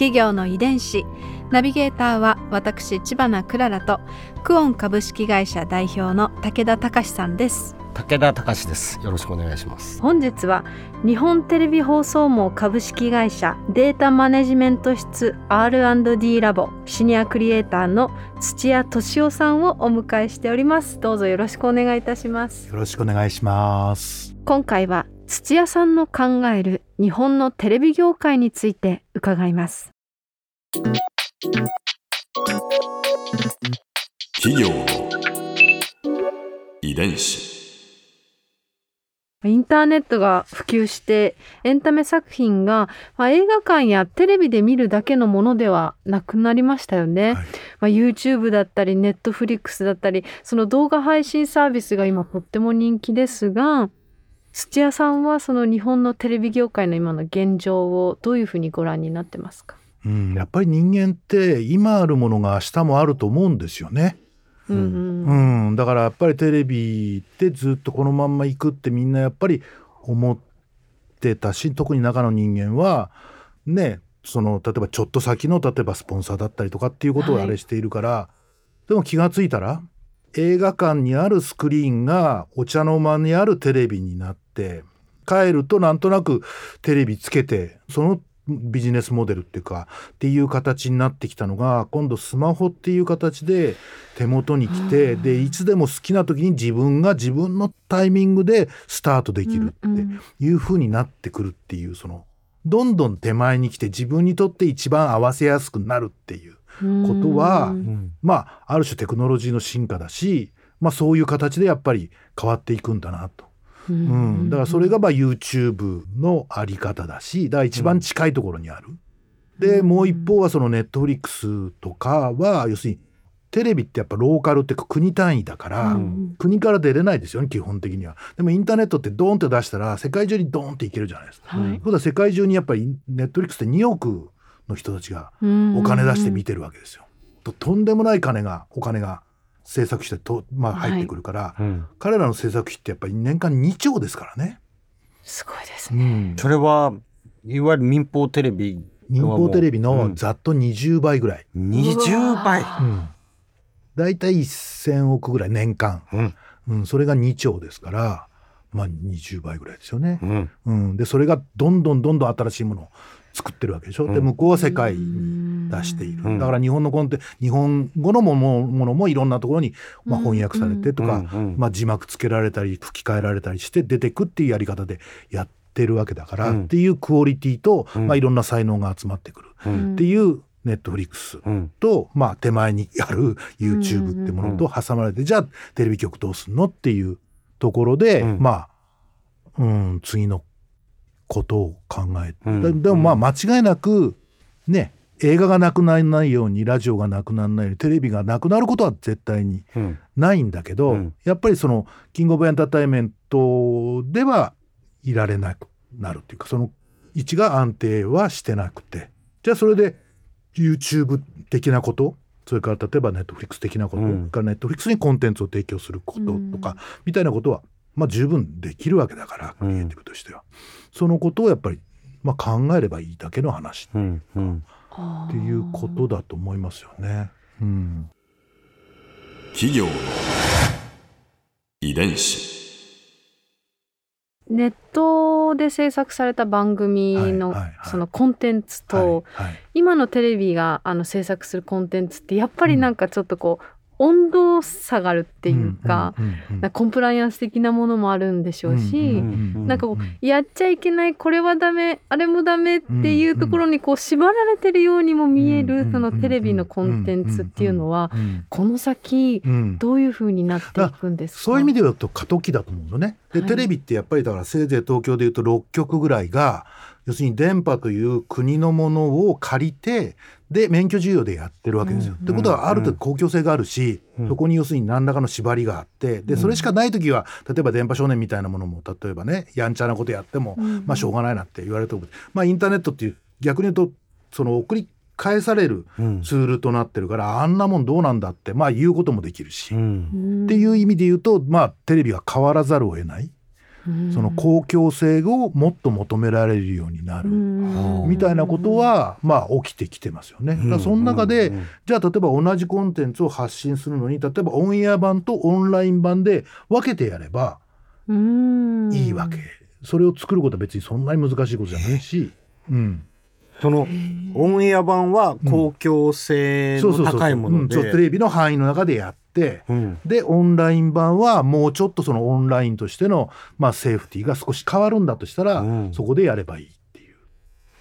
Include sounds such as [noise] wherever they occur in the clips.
企業の遺伝子。ナビゲーターは私千葉なクララとクオン株式会社代表の武田隆さんです。武田隆です。よろしくお願いします。本日は日本テレビ放送網株式会社データマネジメント室 R&D ラボシニアクリエイターの土屋俊夫さんをお迎えしております。どうぞよろしくお願いいたします。よろしくお願いします。今回は土屋さんの考える日本のテレビ業界について伺います企業の遺伝子。インターネットが普及してエンタメ作品が、まあ、映画館やテレビで見るだけのものではなくなりましたよね。はいまあ、YouTube だったり Netflix だったりその動画配信サービスが今とっても人気ですが土屋さんはその日本のテレビ業界の今の現状をどういうふうにご覧になってますか、うん、やっぱり人間って今あるものが明日もあると思うんですよね。うんううん。ん、だからやっぱりテレビってずっとこのまんま行くってみんなやっぱり思ってたし特に中の人間はねその例えばちょっと先の例えばスポンサーだったりとかっていうことをはい。あれしているから、でも気がついたら映画館にあるスクリーンがお茶の間にあるテレビになって帰るとなんとなくテレビつけてそのビジネスモデルっていうかっていう形になってきたのが今度スマホっていう形で手元に来てうんでいつでも好きな時に自分が自分のタイミングでスタートできるっていう風になってくるっていうそのどんどん手前に来て自分にとって一番合わせやすくなるっていうことはうんまあある種テクノロジーの進化だし、まあ、そういう形でやっぱり変わっていくんだなと。うん、だからそれがまあ YouTube のあり方だしだから一番近いところにある。でもう一方はその Netflix とかは要するにテレビってやっぱローカルって国単位だから、うん国から出れないですよね基本的には。でもインターネットってドーンって出したら世界中にドーンっていけるじゃないですか。はいということは世界中にやっぱり Netflix って2億の人たちがお金出して見てるわけですよ。ととんでもない金がお金が制作してと、まあ、入ってくるから、うん。彼らの制作費ってやっぱり年間2兆ですからね。すごいですね。それはいわゆる民放テレビ民放テレビうん。のざっと20倍ぐらい。20倍。うん。だいたい1000億ぐらい年間、うん。うん、それが2兆ですから、まあ、20倍ぐらいですよね。う。ん。うん、でそれがどんどんどんどん新しいものを作ってるわけでしょ？でうん。向こうは世界に出している、うん。だから日本のコンテ日本語のものものもいろんなところに、まあ、うん翻訳されてとか、うん。うん。まあ、字幕つけられたり吹き替えられたりして出てくっていうやり方でやってるわけだから、うん。っていうクオリティと、うん。まあ、いろんな才能が集まってくる。うん。っていうネットフリックスうん。と、まあ、手前にある YouTube ってものと挟まれて、じゃあテレビ局どうすんの？っていうところで、うん。まあ、うん、次のことを考えて、うん。ででもまあ間違いなくね映画がなくならないようにラジオがなくならないようにテレビがなくなることは絶対にうん。ないんだけど、うん。やっぱりそのキングオブエンターテインメントではいられなくなるっていうかその位置が安定はしてなくて。じゃあそれで YouTube 的なことそれから例えば Netflix 的なこと、うん。から Netflix にコンテンツを提供することとか、みたいなことは、まあ、十分できるわけだからクリエイティブとしては、そのことをやっぱり、まあ、考えればいいだけの話うんうん。っていうことだと思いますよね。うん。企業の遺伝子。ネットで制作された番組のはいはいはい。そのコンテンツと、はいはい。今のテレビがあの制作するコンテンツってやっぱりなんかちょっとこう、温度差があるっていうか、コンプライアンス的なものもあるんでしょうし、なんかこうやっちゃいけないこれはダメあれもダメっていうところにこう縛られてるようにも見えるそのテレビのコンテンツっていうのはうんこの先うんどういうふうになっていくんですか？そういう意味で言うと過渡期だと思うのね。で、はい。テレビってやっぱりだからせいぜい東京で言うと6局ぐらいが要するに電波という国のものを借りてで免許授与でやってるわけですよ。ってことはある程度公共性があるし、うん。そこに要するに何らかの縛りがあってでそれしかない時は例えば電波少年みたいなものも例えばねやんちゃなことやっても、まあしょうがないなって言われると思うまあインターネットっていう逆に言うとその送り返されるうん。ツールとなってるから、あんなもんどうなんだってまあ言うこともできるし、うっんていう意味で言うとまあテレビは変わらざるを得ない、その公共性をもっと求められるようになる。みたいなことはまあ起きてきてますよね。だからその中で、じゃあ例えば同じコンテンツを発信するのに例えばオンエア版とオンライン版で分けてやればいいわけ。それを作ることは別にそんなに難しいことじゃないし、うん、そのオンエア版は公共性のそうそうそう高いものうん。そうテで、レビの範囲の中でやって。うん。でオンライン版はもうちょっとそのオンラインとしての、まあ、セーフティーが少し変わるんだとしたら、うん。そこでやればいいっていう。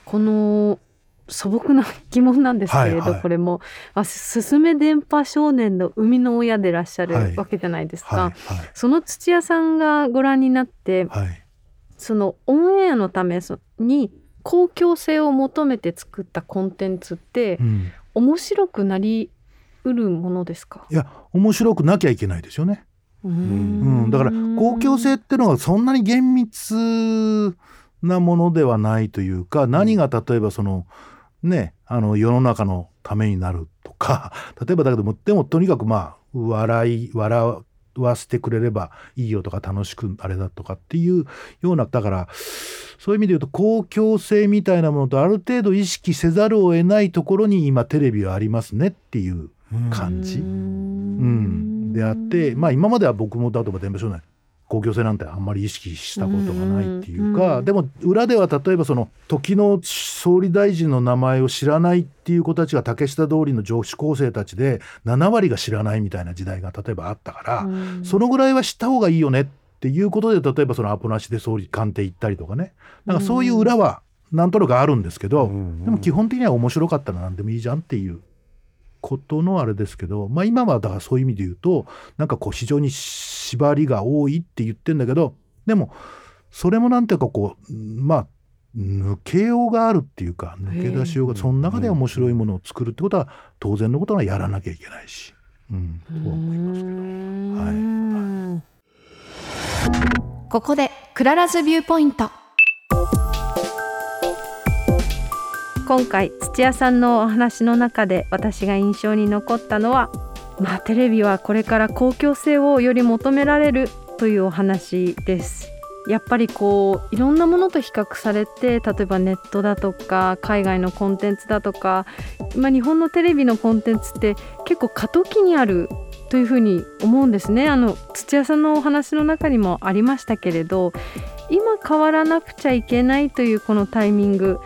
この素朴な疑問なんですけれど、はいはい。これもあすすめ電波少年の生みの親でいらっしゃるはい。わけじゃないですか、はいその土屋さんがご覧になってはい。はいそのオンエアのためそに公共性を求めて作ったコンテンツってうん、面白くなりうるものですか、いや面白くなきゃいけないですよね。ううん。ん、だから公共性っていうのはそんなに厳密なものではないというか何が例えばそのねあの世の中のためになるとか [laughs] 例えばだけどもでもとにかくまあ笑い笑わせてくれればいいよとか楽しくあれだとかっていうようなだからそういう意味で言うと公共性みたいなものとある程度意識せざるを得ないところに今テレビはありますねっていう感じ？うん、であって、まあ、今までは僕も例えば電波少年公共性なんてあんまり意識したことがないっていうか、うんでも裏では例えばその時の総理大臣の名前を知らないっていう子たちが竹下通りの女子高生たちで7割が知らないみたいな時代が例えばあったから、うん。そのぐらいは知った方がいいよねっていうことで例えばそのアポなしで総理官邸行ったりとかね。なんかそういう裏はなんとなくあるんですけど、うん。でも基本的には面白かったら何でもいいじゃんっていうことのあれですけど、まあ、今はだからそういう意味で言うとなんかこう非常に縛りが多いって言ってんだけどでもそれもなんていうかこうまあ抜けようがあるっていうか抜け出しようがその中で面白いものを作るってことは当然のことはやらなきゃいけないし、うん、とは思いますけど。うん。ここで Clara's viewpoint 今回土屋さんのお話の中で私が印象に残ったのはまあテレビはこれから公共性をより求められるというお話です。やっぱりこういろんなものと比較されて例えばネットだとか海外のコンテンツだとか、まあ、日本のテレビのコンテンツって結構過渡期にあるというふうに思うんですね。あの土屋さんのお話の中にもありましたけれど今変わらなくちゃいけないというこのタイミング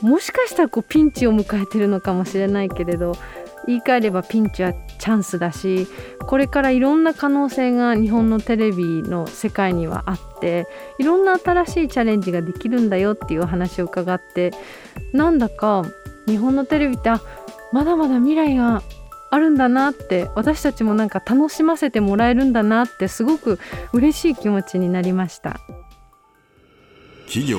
もしかしたらこうピンチを迎えてるのかもしれないけれど言い換えればピンチはチャンスだしこれからいろんな可能性が日本のテレビの世界にはあっていろんな新しいチャレンジができるんだよっていうお話を伺ってなんだか日本のテレビってあまだまだ未来があるんだなって私たちもなんか楽しませてもらえるんだなってすごく嬉しい気持ちになりました。企業